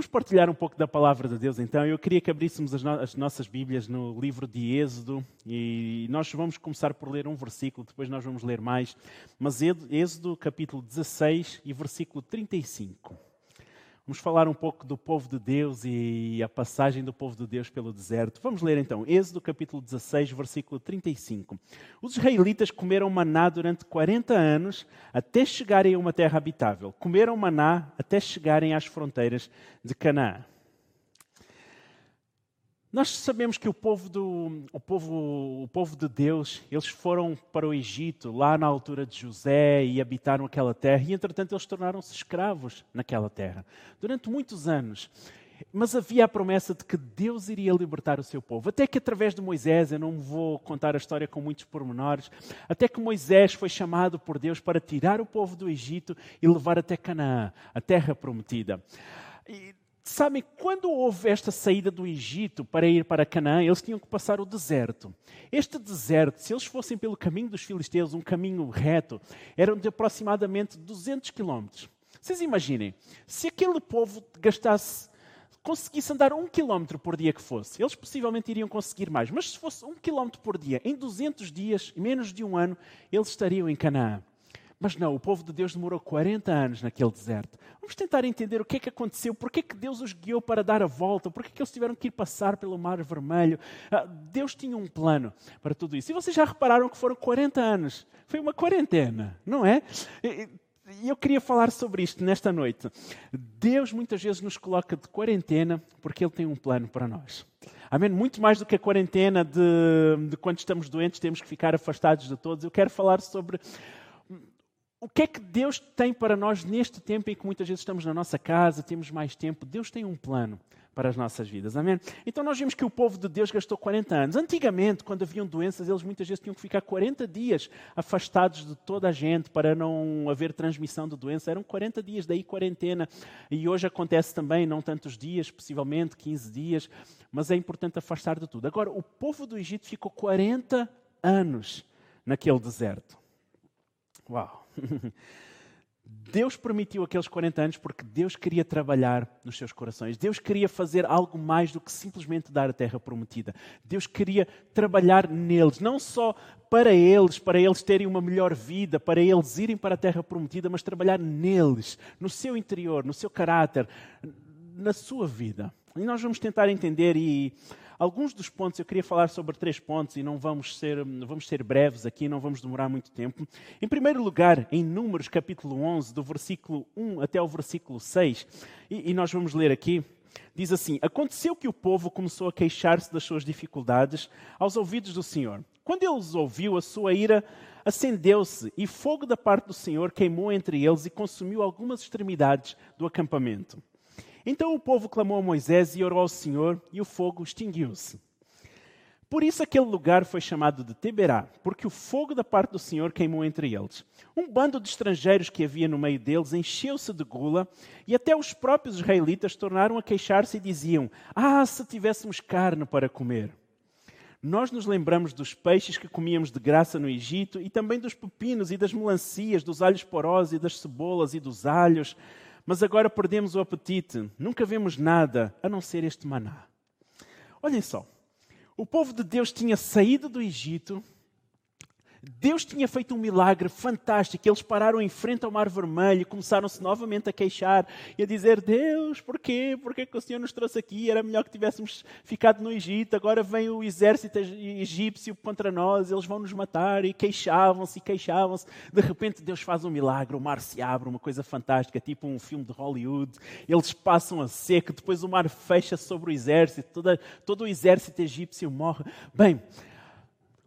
Vamos partilhar um pouco da palavra de Deus então. Eu queria que abríssemos as, no as, nossas Bíblias no livro de Êxodo e nós vamos começar por ler um versículo, depois nós vamos ler mais. Mas Êxodo capítulo 16 e versículo 35. Vamos falar um pouco do povo de Deus e a passagem do povo de Deus pelo deserto. Vamos ler então, Êxodo capítulo 16, versículo 35. Os israelitas comeram maná durante 40 anos até chegarem a uma terra habitável. Comeram maná até chegarem às fronteiras de Canaã. Nós sabemos que o povo, do, o, povo, o povo de Deus, eles foram para o Egito, lá na altura de José, e habitaram aquela terra, e entretanto eles tornaram-se escravos naquela terra, durante muitos anos. Mas havia a promessa de que Deus iria libertar o seu povo. Até que através de Moisés, eu não vou contar a história com muitos pormenores, até que Moisés foi chamado por Deus para tirar o povo do Egito e levar até Canaã, a terra prometida. E Sabem, quando houve esta saída do Egito para ir para Canaã, eles tinham que passar o deserto. Este deserto, se eles fossem pelo caminho dos filisteus, um caminho reto, era de aproximadamente 200 quilómetros. Vocês imaginem, se aquele povo gastasse, conseguisse andar um quilómetro por dia que fosse, eles possivelmente iriam conseguir mais. Mas se fosse um quilómetro por dia, em 200 dias, menos de um ano, eles estariam em Canaã. Mas não, o povo de Deus demorou 40 anos naquele deserto. Vamos tentar entender o que é que aconteceu, por que é que Deus os guiou para dar a volta, por que é que eles tiveram que ir passar pelo Mar Vermelho. Ah, Deus tinha um plano para tudo isso. E vocês já repararam que foram 40 anos. Foi uma quarentena, não é? E eu queria falar sobre isto nesta noite. Deus muitas vezes nos coloca de quarentena porque Ele tem um plano para nós. Amém? Muito mais do que a quarentena de, de quando estamos doentes, temos que ficar afastados de todos. Eu quero falar sobre o que é que Deus tem para nós neste tempo em que muitas vezes estamos na nossa casa, temos mais tempo? Deus tem um plano para as nossas vidas, amém? Então nós vimos que o povo de Deus gastou 40 anos. Antigamente, quando haviam doenças, eles muitas vezes tinham que ficar 40 dias afastados de toda a gente para não haver transmissão de doença. Eram 40 dias, daí quarentena. E hoje acontece também, não tantos dias, possivelmente 15 dias, mas é importante afastar de tudo. Agora, o povo do Egito ficou 40 anos naquele deserto. Uau! Deus permitiu aqueles 40 anos porque Deus queria trabalhar nos seus corações. Deus queria fazer algo mais do que simplesmente dar a terra prometida. Deus queria trabalhar neles, não só para eles, para eles terem uma melhor vida, para eles irem para a terra prometida, mas trabalhar neles, no seu interior, no seu caráter, na sua vida. E nós vamos tentar entender e Alguns dos pontos, eu queria falar sobre três pontos e não vamos ser, vamos ser breves aqui, não vamos demorar muito tempo. Em primeiro lugar, em Números capítulo 11, do versículo 1 até o versículo 6, e, e nós vamos ler aqui, diz assim: Aconteceu que o povo começou a queixar-se das suas dificuldades aos ouvidos do Senhor. Quando ele os ouviu, a sua ira acendeu-se e fogo da parte do Senhor queimou entre eles e consumiu algumas extremidades do acampamento. Então o povo clamou a Moisés e orou ao Senhor, e o fogo extinguiu-se. Por isso aquele lugar foi chamado de Teberá, porque o fogo da parte do Senhor queimou entre eles. Um bando de estrangeiros que havia no meio deles encheu-se de gula, e até os próprios israelitas tornaram a queixar-se e diziam: Ah, se tivéssemos carne para comer! Nós nos lembramos dos peixes que comíamos de graça no Egito, e também dos pepinos e das melancias, dos alhos porosos e das cebolas e dos alhos mas agora perdemos o apetite, nunca vemos nada a não ser este maná. Olhem só, o povo de Deus tinha saído do Egito Deus tinha feito um milagre fantástico. Eles pararam em frente ao Mar Vermelho e começaram-se novamente a queixar e a dizer: Deus, porquê? Porquê que o Senhor nos trouxe aqui? Era melhor que tivéssemos ficado no Egito. Agora vem o exército egípcio contra nós, eles vão nos matar. E queixavam-se e queixavam-se. De repente, Deus faz um milagre. O mar se abre, uma coisa fantástica, tipo um filme de Hollywood. Eles passam a seco, depois o mar fecha sobre o exército, todo, todo o exército egípcio morre. Bem,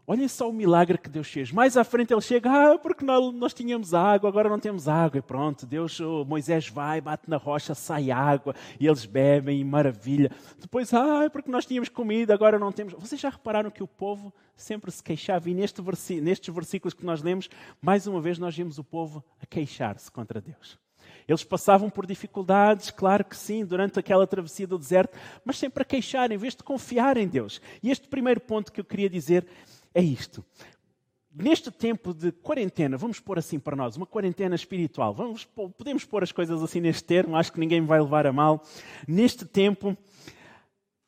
Olhem só o milagre que Deus fez. Mais à frente ele chega, ah, porque nós, tínhamos água, agora não temos água. E pronto, Deus, oh, Moisés vai, bate na rocha, sai água, e eles bebem, e maravilha. Depois, ah, porque nós tínhamos comida, agora não temos. Vocês já repararam que o povo sempre se queixava? E neste versi, nestes versículos que nós lemos, mais uma vez nós vimos o povo a queixar-se contra Deus. Eles passavam por dificuldades, claro que sim, durante aquela travessia do deserto, mas sempre a queixar, em vez de confiar em Deus. E este primeiro ponto que eu queria dizer é isto. neste tempo de quarentena, vamos pôr assim para nós, uma quarentena espiritual, vamos, podemos pôr as coisas assim neste termo, acho que ninguém me vai levar a mal. Neste tempo,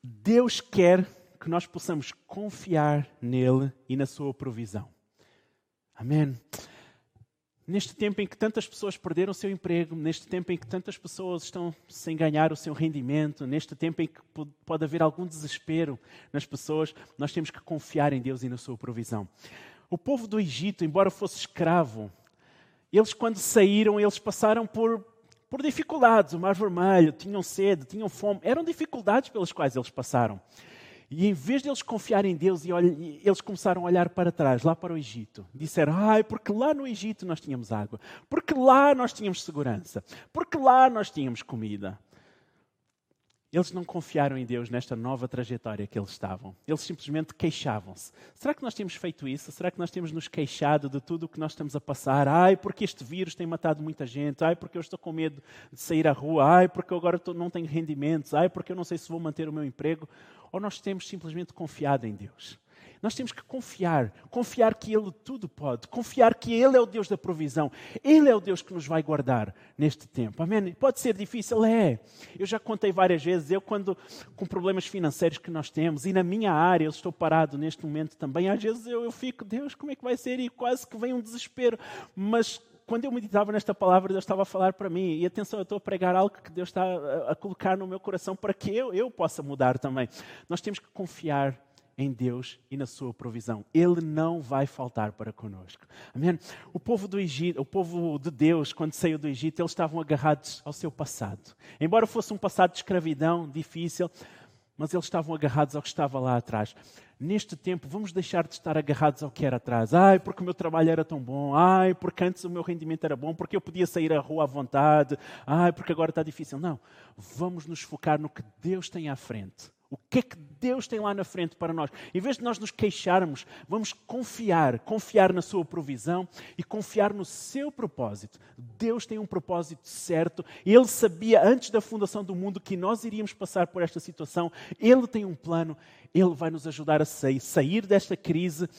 Deus quer que nós possamos confiar nele e na sua provisão. Amém. Neste tempo em que tantas pessoas perderam o seu emprego, neste tempo em que tantas pessoas estão sem ganhar o seu rendimento, neste tempo em que pode haver algum desespero nas pessoas, nós temos que confiar em Deus e na sua provisão. O povo do Egito, embora fosse escravo, eles quando saíram, eles passaram por, por dificuldades. O Mar Vermelho, tinham sede, tinham fome. Eram dificuldades pelas quais eles passaram. E em vez de eles confiarem em Deus, eles começaram a olhar para trás, lá para o Egito. Disseram: Ai, porque lá no Egito nós tínhamos água, porque lá nós tínhamos segurança, porque lá nós tínhamos comida. Eles não confiaram em Deus nesta nova trajetória que eles estavam. Eles simplesmente queixavam-se. Será que nós temos feito isso? Será que nós temos nos queixado de tudo o que nós estamos a passar? Ai, porque este vírus tem matado muita gente. Ai, porque eu estou com medo de sair à rua. Ai, porque eu agora não tenho rendimentos. Ai, porque eu não sei se vou manter o meu emprego ou nós temos simplesmente confiado em Deus? Nós temos que confiar, confiar que Ele tudo pode, confiar que Ele é o Deus da provisão, Ele é o Deus que nos vai guardar neste tempo. Amém? Pode ser difícil, é. Eu já contei várias vezes, eu quando com problemas financeiros que nós temos, e na minha área eu estou parado neste momento também, às vezes eu, eu fico, Deus, como é que vai ser? E quase que vem um desespero, mas quando eu meditava nesta palavra, Deus estava a falar para mim. E atenção, eu estou a pregar algo que Deus está a, colocar no meu coração para que eu, eu possa mudar também. Nós temos que confiar em Deus e na sua provisão. Ele não vai faltar para conosco. Amém? O povo do Egito, o povo de Deus, quando saiu do Egito, eles estavam agarrados ao seu passado. Embora fosse um passado de escravidão difícil, mas eles estavam agarrados ao que estava lá atrás neste tempo, vamos deixar de estar agarrados ao que era atrás. Ai, porque o meu trabalho era tão bom. Ai, porque antes o meu rendimento era bom. Porque eu podia sair à rua à vontade. Ai, porque agora está difícil. Não. Vamos nos focar no que Deus tem à frente. O que é que Deus tem lá na frente para nós? Em vez de nós nos queixarmos, vamos confiar, confiar na sua provisão e confiar no seu propósito. Deus tem um propósito certo. Ele sabia antes da fundação do mundo que nós iríamos passar por esta situação. Ele tem um plano. Ele vai nos ajudar a sair, sair desta crise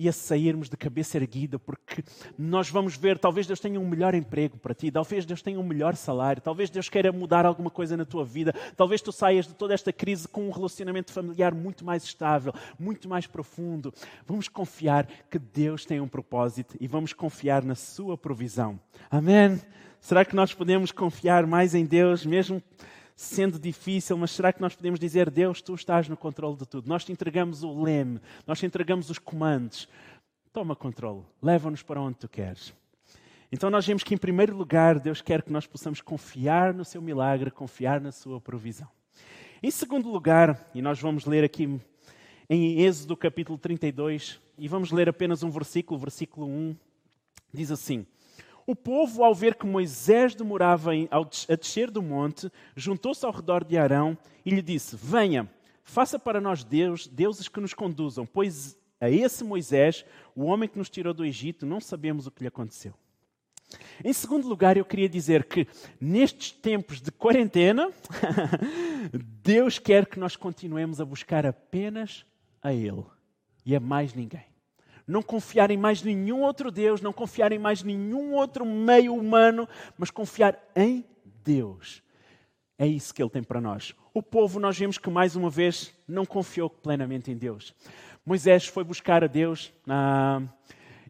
e a sairmos de cabeça erguida, porque nós vamos ver, talvez Deus tenha um melhor emprego para ti, talvez Deus tenha um melhor salário, talvez Deus queira mudar alguma coisa na tua vida, talvez tu saias de toda esta crise com um relacionamento familiar muito mais estável, muito mais profundo. Vamos confiar que Deus tem um propósito e vamos confiar na sua provisão. Amém? Será que nós podemos confiar mais em Deus, mesmo sendo difícil, mas será que nós podemos dizer, Deus, tu estás no controle de tudo? Nós te entregamos o leme, nós te entregamos os comandos. Toma controle, leva-nos para onde tu queres. Então nós vemos que, em primeiro lugar, Deus quer que nós possamos confiar no seu milagre, confiar na sua provisão. Em segundo lugar, e nós vamos ler aqui em Êxodo capítulo 32, e vamos ler apenas um versículo, versículo 1, diz assim: o povo, ao ver que Moisés demorava a descer do monte, juntou-se ao redor de Arão e lhe disse: Venha, faça para nós Deus, deuses que nos conduzam, pois a esse Moisés, o homem que nos tirou do Egito, não sabemos o que lhe aconteceu. Em segundo lugar, eu queria dizer que nestes tempos de quarentena, Deus quer que nós continuemos a buscar apenas a Ele e a mais ninguém não confiar em mais nenhum outro Deus, não confiar em mais nenhum outro meio humano, mas confiar em Deus. É isso que Ele tem para nós. O povo, nós vemos que mais uma vez não confiou plenamente em Deus. Moisés foi buscar a Deus na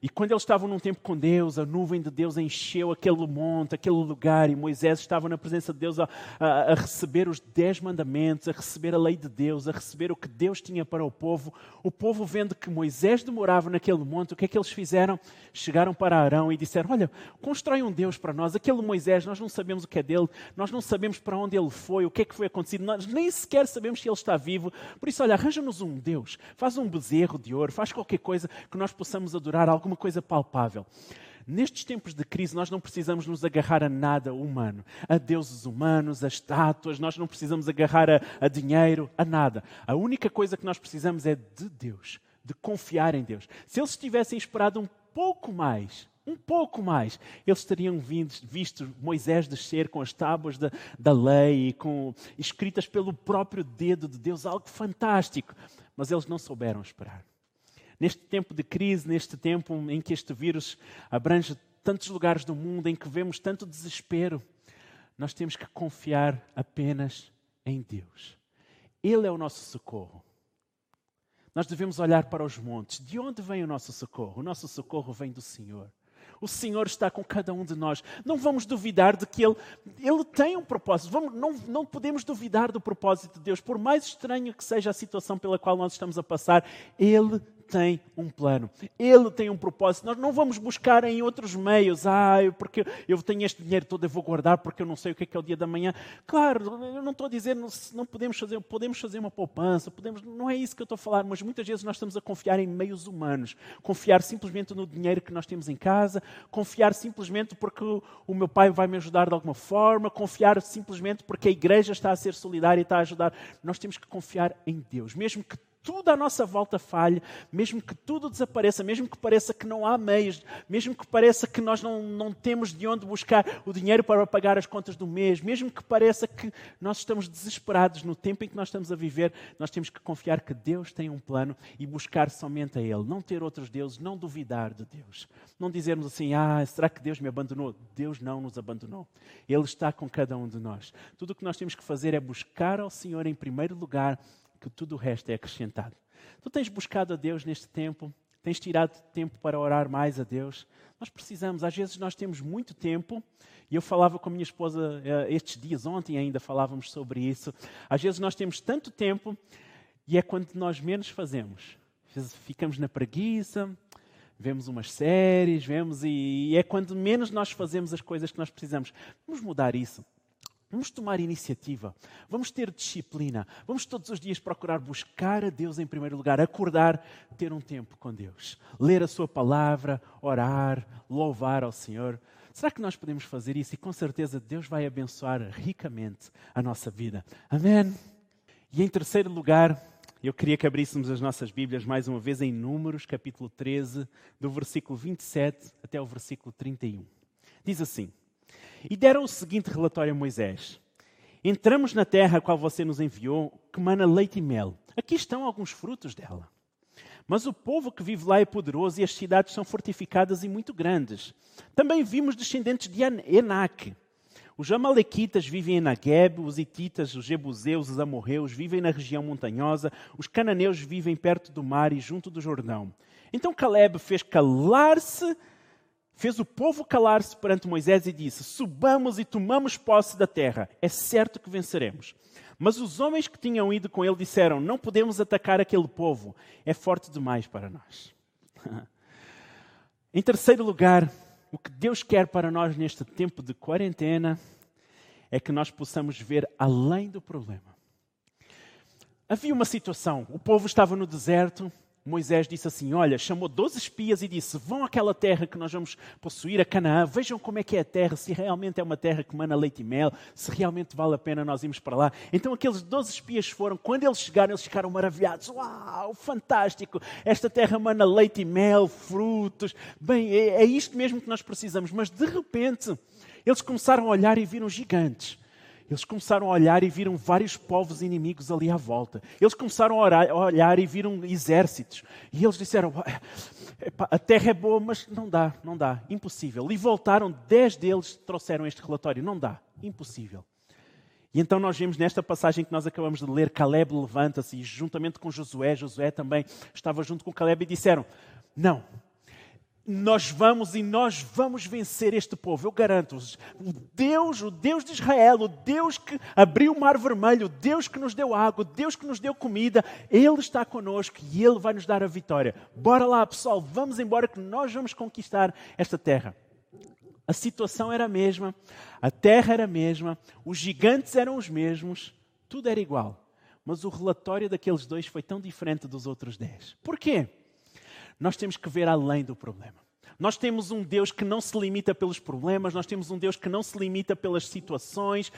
e quando eles estavam num tempo com Deus, a nuvem de Deus encheu aquele monte, aquele lugar, e Moisés estava na presença de Deus a, a, a, receber os dez mandamentos, a receber a lei de Deus, a receber o que Deus tinha para o povo. O povo, vendo que Moisés demorava naquele monte, o que é que eles fizeram? Chegaram para Arão e disseram: Olha, constrói um Deus para nós. Aquele Moisés, nós não sabemos o que é dele, nós não sabemos para onde ele foi, o que é que foi acontecido, nós nem sequer sabemos se ele está vivo. Por isso, olha, arranja-nos um Deus, faz um bezerro de ouro, faz qualquer coisa que nós possamos adorar, alguma alguma coisa palpável. Nestes tempos de crise, nós não precisamos nos agarrar a nada humano, a deuses humanos, a estátuas, nós não precisamos agarrar a, a dinheiro, a nada. A única coisa que nós precisamos é de Deus, de confiar em Deus. Se eles tivessem esperado um pouco mais, um pouco mais, eles teriam vindo, visto Moisés descer com as tábuas da, da lei, com, escritas pelo próprio dedo de Deus, algo fantástico. Mas eles não souberam esperar. Neste tempo de crise, neste tempo em que este vírus abrange tantos lugares do mundo, em que vemos tanto desespero, nós temos que confiar apenas em Deus. Ele é o nosso socorro. Nós devemos olhar para os montes. De onde vem o nosso socorro? O nosso socorro vem do Senhor. O Senhor está com cada um de nós. Não vamos duvidar de que Ele, Ele tem um propósito. Vamos, não, não podemos duvidar do propósito de Deus. Por mais estranha que seja a situação pela qual nós estamos a passar, Ele tem um plano, Ele tem um propósito. Nós não vamos buscar em outros meios, ah, porque eu tenho este dinheiro todo, eu vou guardar porque eu não sei o que é, que é o dia da manhã. Claro, eu não estou a dizer, não, não podemos fazer, podemos fazer uma poupança, podemos, não é isso que eu estou a falar, mas muitas vezes nós estamos a confiar em meios humanos, confiar simplesmente no dinheiro que nós temos em casa, confiar simplesmente porque o, o meu pai vai me ajudar de alguma forma, confiar simplesmente porque a igreja está a ser solidária e está a ajudar. Nós temos que confiar em Deus, mesmo que tudo à nossa volta falhe, mesmo que tudo desapareça, mesmo que pareça que não há meios, mesmo que pareça que nós não, não temos de onde buscar o dinheiro para pagar as contas do mês, mesmo que pareça que nós estamos desesperados no tempo em que nós estamos a viver, nós temos que confiar que Deus tem um plano e buscar somente a Ele, não ter outros deuses, não duvidar de Deus, não dizermos assim, ah, será que Deus me abandonou? Deus não nos abandonou. Ele está com cada um de nós. Tudo o que nós temos que fazer é buscar ao Senhor em primeiro lugar que tudo o resto é acrescentado. Tu tens buscado a Deus neste tempo, tens tirado tempo para orar mais a Deus. Nós precisamos, às vezes nós temos muito tempo, e eu falava com a minha esposa uh, estes dias, ontem ainda falávamos sobre isso. Às vezes nós temos tanto tempo e é quando nós menos fazemos. Ficamos na preguiça, vemos umas séries, vemos e, e é quando menos nós fazemos as coisas que nós precisamos. Vamos mudar isso. Vamos tomar iniciativa, vamos ter disciplina, vamos todos os dias procurar buscar a Deus em primeiro lugar, acordar, ter um tempo com Deus, ler a Sua palavra, orar, louvar ao Senhor. Será que nós podemos fazer isso? E com certeza Deus vai abençoar ricamente a nossa vida. Amém? E em terceiro lugar, eu queria que abríssemos as nossas Bíblias mais uma vez em Números, capítulo 13, do versículo 27 até o versículo 31. Diz assim. E deram o seguinte relatório a Moisés: Entramos na terra a qual você nos enviou, que mana leite e mel. Aqui estão alguns frutos dela. Mas o povo que vive lá é poderoso e as cidades são fortificadas e muito grandes. Também vimos descendentes de Enac. Os amalequitas vivem em Nagueb, os hititas, os jebuseus, os amorreus vivem na região montanhosa, os cananeus vivem perto do mar e junto do Jordão. Então Caleb fez calar-se fez o povo calar-se perante Moisés e disse: Subamos e tomamos posse da terra, é certo que venceremos. Mas os homens que tinham ido com ele disseram: Não podemos atacar aquele povo, é forte demais para nós. em terceiro lugar, o que Deus quer para nós neste tempo de quarentena é que nós possamos ver além do problema. Havia uma situação: o povo estava no deserto, Moisés disse assim: Olha, chamou 12 espias e disse: Vão àquela terra que nós vamos possuir, a Canaã, vejam como é que é a terra, se realmente é uma terra que mana leite e mel, se realmente vale a pena nós irmos para lá. Então aqueles 12 espias foram, quando eles chegaram, eles ficaram maravilhados: Uau, fantástico! Esta terra mana leite e mel, frutos. Bem, é, é isto mesmo que nós precisamos. Mas de repente, eles começaram a olhar e viram gigantes. Eles começaram a olhar e viram vários povos inimigos ali à volta. Eles começaram a olhar e viram exércitos. E eles disseram: a terra é boa, mas não dá, não dá, impossível. E voltaram, dez deles trouxeram este relatório: não dá, impossível. E então nós vemos nesta passagem que nós acabamos de ler: Caleb levanta-se, e juntamente com Josué, Josué também estava junto com Caleb, e disseram: Não, nós vamos e nós vamos vencer este povo, eu garanto-vos. O Deus, o Deus de Israel, o Deus que abriu o mar vermelho, o Deus que nos deu água, o Deus que nos deu comida, Ele está conosco e Ele vai nos dar a vitória. Bora lá, pessoal, vamos embora que nós vamos conquistar esta terra. A situação era a mesma, a terra era a mesma, os gigantes eram os mesmos, tudo era igual. Mas o relatório daqueles dois foi tão diferente dos outros dez. Porquê? Nós temos que ver além do problema. Nós temos um Deus que não se limita pelos problemas, nós temos um Deus que não se limita pelas situações,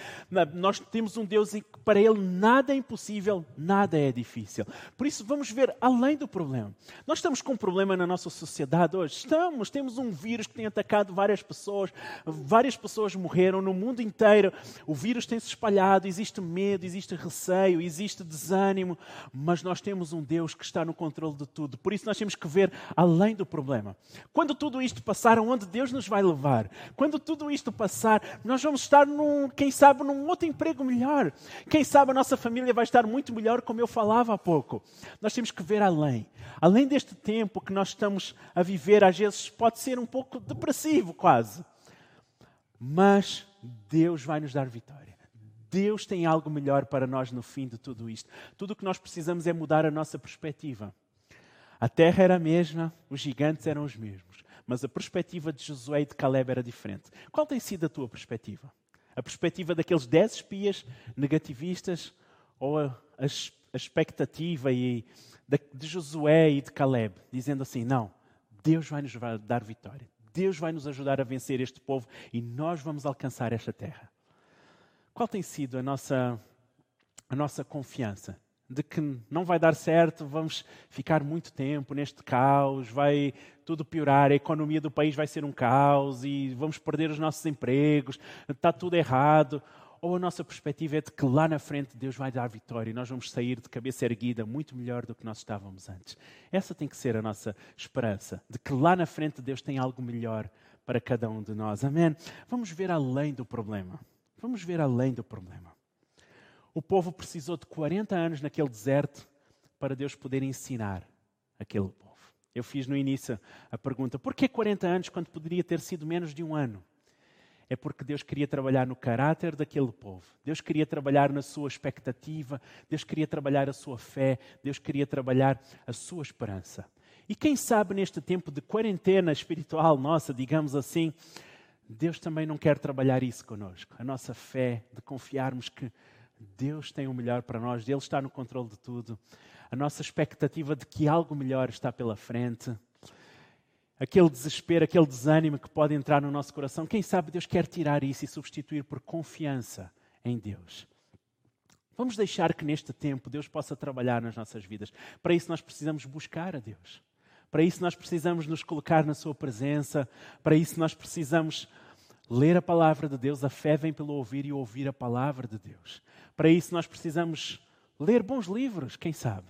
nós temos um Deus em que para Ele nada é impossível, nada é difícil. Por isso, vamos ver além do problema. Nós estamos com um problema na nossa sociedade hoje. Estamos, temos um vírus que tem atacado várias pessoas, várias pessoas morreram no mundo inteiro. O vírus tem se espalhado, existe medo, existe receio, existe desânimo, mas nós temos um Deus que está no controle de tudo. Por isso, nós temos que ver além do problema. Quando tudo isto passar, onde Deus nos vai levar? Quando tudo isto passar, nós vamos estar, num, quem sabe, num outro emprego melhor. Quem sabe a nossa família vai estar muito melhor, como eu falava há pouco. Nós temos que ver além. Além deste tempo que nós estamos a viver, às vezes pode ser um pouco depressivo, quase. Mas Deus vai nos dar vitória. Deus tem algo melhor para nós no fim de tudo isto. Tudo o que nós precisamos é mudar a nossa perspectiva. A terra era a mesma, os gigantes eram os mesmos, mas a perspectiva de Josué e de Caleb era diferente. Qual tem sido a tua perspectiva? A perspectiva daqueles dez espias negativistas ou a, a, a expectativa e, de, de Josué e de Caleb, dizendo assim: não, Deus vai nos dar vitória, Deus vai nos ajudar a vencer este povo e nós vamos alcançar esta terra. Qual tem sido a nossa, a nossa confiança? De que não vai dar certo, vamos ficar muito tempo neste caos, vai tudo piorar, a economia do país vai ser um caos e vamos perder os nossos empregos, está tudo errado. Ou a nossa perspectiva é de que lá na frente Deus vai dar vitória e nós vamos sair de cabeça erguida muito melhor do que nós estávamos antes. Essa tem que ser a nossa esperança, de que lá na frente Deus tem algo melhor para cada um de nós. Amém? Vamos ver além do problema. Vamos ver além do problema. O povo precisou de 40 anos naquele deserto para Deus poder ensinar aquele povo. Eu fiz no início a pergunta: por que 40 anos quando poderia ter sido menos de um ano? É porque Deus queria trabalhar no caráter daquele povo. Deus queria trabalhar na sua expectativa, Deus queria trabalhar a sua fé, Deus queria trabalhar a sua esperança. E quem sabe neste tempo de quarentena espiritual nossa, digamos assim, Deus também não quer trabalhar isso conosco. A nossa fé, de confiarmos que Deus tem o melhor para nós, Ele está no controle de tudo. A nossa expectativa de que algo melhor está pela frente. Aquele desespero, aquele desânimo que pode entrar no nosso coração, quem sabe Deus quer tirar isso e substituir por confiança em Deus. Vamos deixar que neste tempo Deus possa trabalhar nas nossas vidas. Para isso nós precisamos buscar a Deus. Para isso nós precisamos nos colocar na Sua presença. Para isso nós precisamos ler a palavra de Deus. A fé vem pelo ouvir e ouvir a palavra de Deus. Para isso, nós precisamos ler bons livros, quem sabe.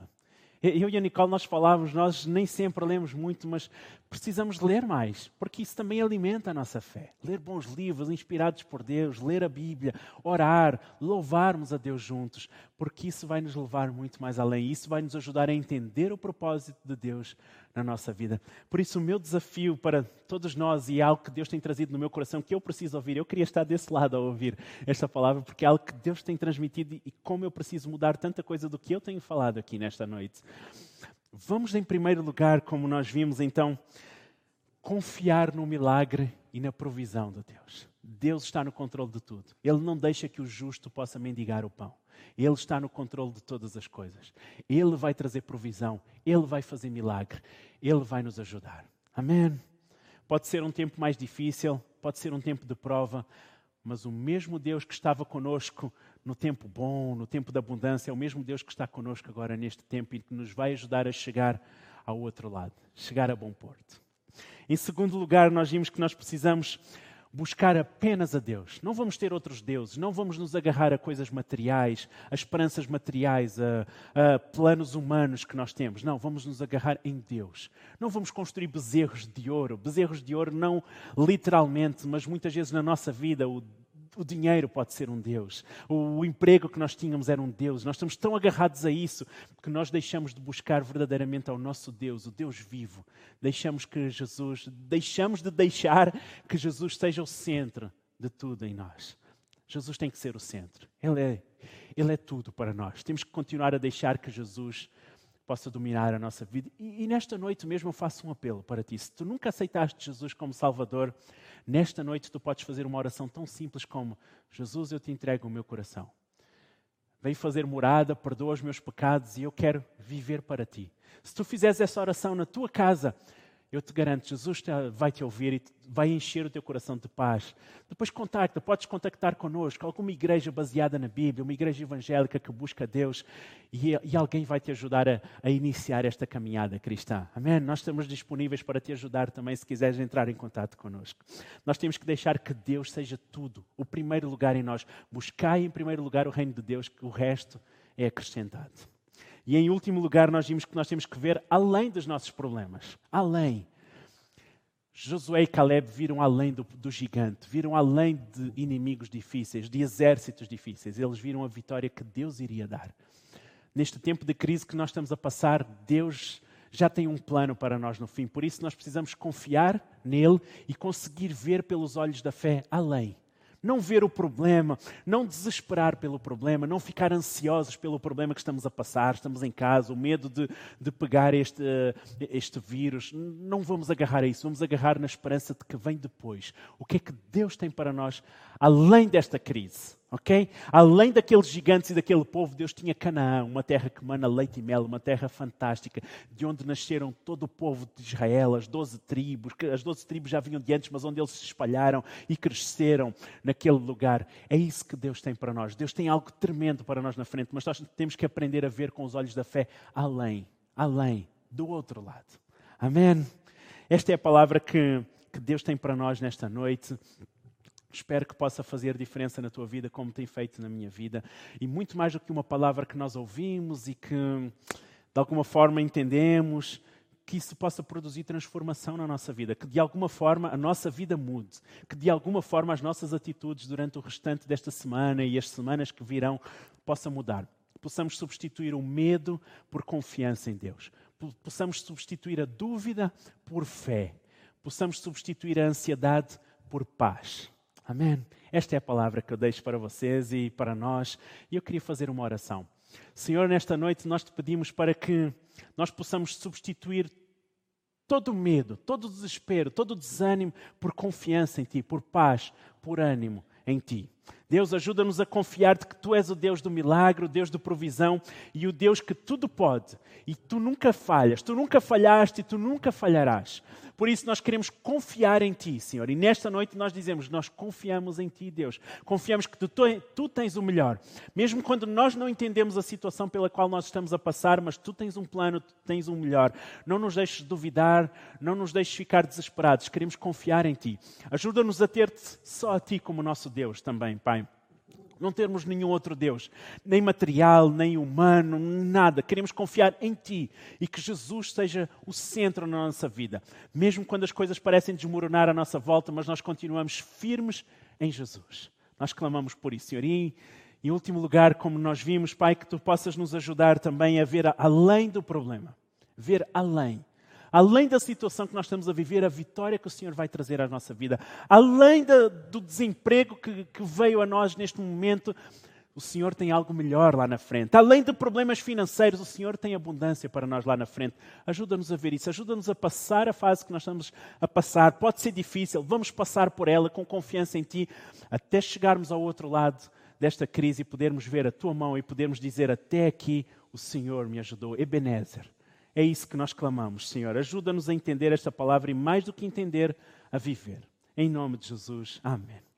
Eu e a Nicole, nós falávamos, nós nem sempre lemos muito, mas precisamos ler mais, porque isso também alimenta a nossa fé. Ler bons livros inspirados por Deus, ler a Bíblia, orar, louvarmos a Deus juntos, porque isso vai nos levar muito mais além. Isso vai nos ajudar a entender o propósito de Deus na nossa vida. Por isso, o meu desafio para todos nós, e é algo que Deus tem trazido no meu coração, que eu preciso ouvir, eu queria estar desse lado a ouvir esta palavra, porque é algo que Deus tem transmitido e como eu preciso mudar tanta coisa do que eu tenho falado aqui nesta noite. Vamos, em primeiro lugar, como nós vimos então, confiar no milagre e na provisão de Deus. Deus está no controle de tudo. Ele não deixa que o justo possa mendigar o pão. Ele está no controle de todas as coisas. Ele vai trazer provisão, ele vai fazer milagre, ele vai nos ajudar. Amém. Pode ser um tempo mais difícil, pode ser um tempo de prova, mas o mesmo Deus que estava conosco no tempo bom, no tempo da abundância, é o mesmo Deus que está conosco agora neste tempo e que nos vai ajudar a chegar ao outro lado, chegar a bom porto. Em segundo lugar, nós vimos que nós precisamos buscar apenas a Deus. Não vamos ter outros deuses, não vamos nos agarrar a coisas materiais, a esperanças materiais, a, a, planos humanos que nós temos. Não, vamos nos agarrar em Deus. Não vamos construir bezerros de ouro. Bezerros de ouro não literalmente, mas muitas vezes na nossa vida o o dinheiro pode ser um Deus, o emprego que nós tínhamos era um Deus. Nós estamos tão agarrados a isso que nós deixamos de buscar verdadeiramente ao nosso Deus, o Deus vivo. Deixamos que Jesus, deixamos de deixar que Jesus seja o centro de tudo em nós. Jesus tem que ser o centro. Ele é, ele é tudo para nós. Temos que continuar a deixar que Jesus possa dominar a nossa vida. E, e nesta noite mesmo eu faço um apelo para ti. Se tu nunca aceitaste Jesus como Salvador, Nesta noite tu podes fazer uma oração tão simples como: Jesus, eu te entrego o meu coração. Vem fazer morada, perdoa os meus pecados e eu quero viver para ti. Se tu fizeres essa oração na tua casa, eu te garanto, Jesus vai te ouvir e vai encher o teu coração de paz. Depois contacta, podes contactar connosco, alguma igreja baseada na Bíblia, uma igreja evangélica que busca Deus e, e alguém vai te ajudar a, a, iniciar esta caminhada cristã. Amém? Nós estamos disponíveis para te ajudar também se quiseres entrar em contato connosco. Nós temos que deixar que Deus seja tudo, o primeiro lugar em nós. Buscai em primeiro lugar o reino de Deus, que o resto é acrescentado. E em último lugar, nós vimos que nós temos que ver além dos nossos problemas. Além. Josué e Caleb viram além do, do, gigante, viram além de inimigos difíceis, de exércitos difíceis. Eles viram a vitória que Deus iria dar. Neste tempo de crise que nós estamos a passar, Deus já tem um plano para nós no fim. Por isso, nós precisamos confiar nele e conseguir ver pelos olhos da fé além não ver o problema, não desesperar pelo problema, não ficar ansiosos pelo problema que estamos a passar, estamos em casa, o medo de, de pegar este, este vírus. Não vamos agarrar a isso, vamos agarrar na esperança de que vem depois. O que é que Deus tem para nós além desta crise? ok? Além daqueles gigantes e daquele povo, Deus tinha Canaã, uma terra que mana leite e mel, uma terra fantástica, de onde nasceram todo o povo de Israel, as doze tribos, que as doze tribos já vinham de antes, mas onde eles se espalharam e cresceram naquele lugar. É isso que Deus tem para nós. Deus tem algo tremendo para nós na frente, mas nós temos que aprender a ver com os olhos da fé além, além, do outro lado. Amém? Esta é a palavra que, que Deus tem para nós nesta noite. Espero que possa fazer diferença na tua vida, como tem feito na minha vida. E muito mais do que uma palavra que nós ouvimos e que, de alguma forma, entendemos, que isso possa produzir transformação na nossa vida. Que, de alguma forma, a nossa vida mude. Que, de alguma forma, as nossas atitudes durante o restante desta semana e as semanas que virão possam mudar. Possamos substituir o medo por confiança em Deus. Possamos substituir a dúvida por fé. Possamos substituir a ansiedade por paz. Amém? Esta é a palavra que eu deixo para vocês e para nós. E eu queria fazer uma oração. Senhor, nesta noite nós te pedimos para que nós possamos substituir todo o medo, todo o desespero, todo o desânimo por confiança em Ti, por paz, por ânimo em Ti. Deus, ajuda-nos a confiar de que Tu és o Deus do milagre, o Deus da provisão e o Deus que tudo pode. E Tu nunca falhas, Tu nunca falhaste e Tu nunca falharás. Por isso nós queremos confiar em Ti, Senhor. E nesta noite nós dizemos: Nós confiamos em Ti, Deus. Confiamos que tu, tens o melhor. Mesmo quando nós não entendemos a situação pela qual nós estamos a passar, mas Tu tens um plano, Tu tens um melhor. Não nos deixes duvidar, não nos deixes ficar desesperados. Queremos confiar em Ti. Ajuda-nos a ter-te só a Ti como nosso Deus também, Pai não termos nenhum outro Deus, nem material, nem humano, nada. Queremos confiar em Ti e que Jesus seja o centro na nossa vida. Mesmo quando as coisas parecem desmoronar à nossa volta, mas nós continuamos firmes em Jesus. Nós clamamos por isso, Senhor. E, em último lugar, como nós vimos, Pai, que Tu possas nos ajudar também a ver além do problema. Ver além além da situação que nós estamos a viver, a vitória que o Senhor vai trazer à nossa vida, além da, do desemprego que, que veio a nós neste momento, o Senhor tem algo melhor lá na frente. Além de problemas financeiros, o Senhor tem abundância para nós lá na frente. Ajuda-nos a ver isso, ajuda-nos a passar a fase que nós estamos a passar. Pode ser difícil, vamos passar por ela com confiança em Ti, até chegarmos ao outro lado desta crise e podermos ver a Tua mão e podermos dizer: Até aqui o Senhor me ajudou. Ebenezer. É isso que nós clamamos, Senhor. Ajuda-nos a entender esta palavra e, mais do que entender, a viver. Em nome de Jesus. Amém.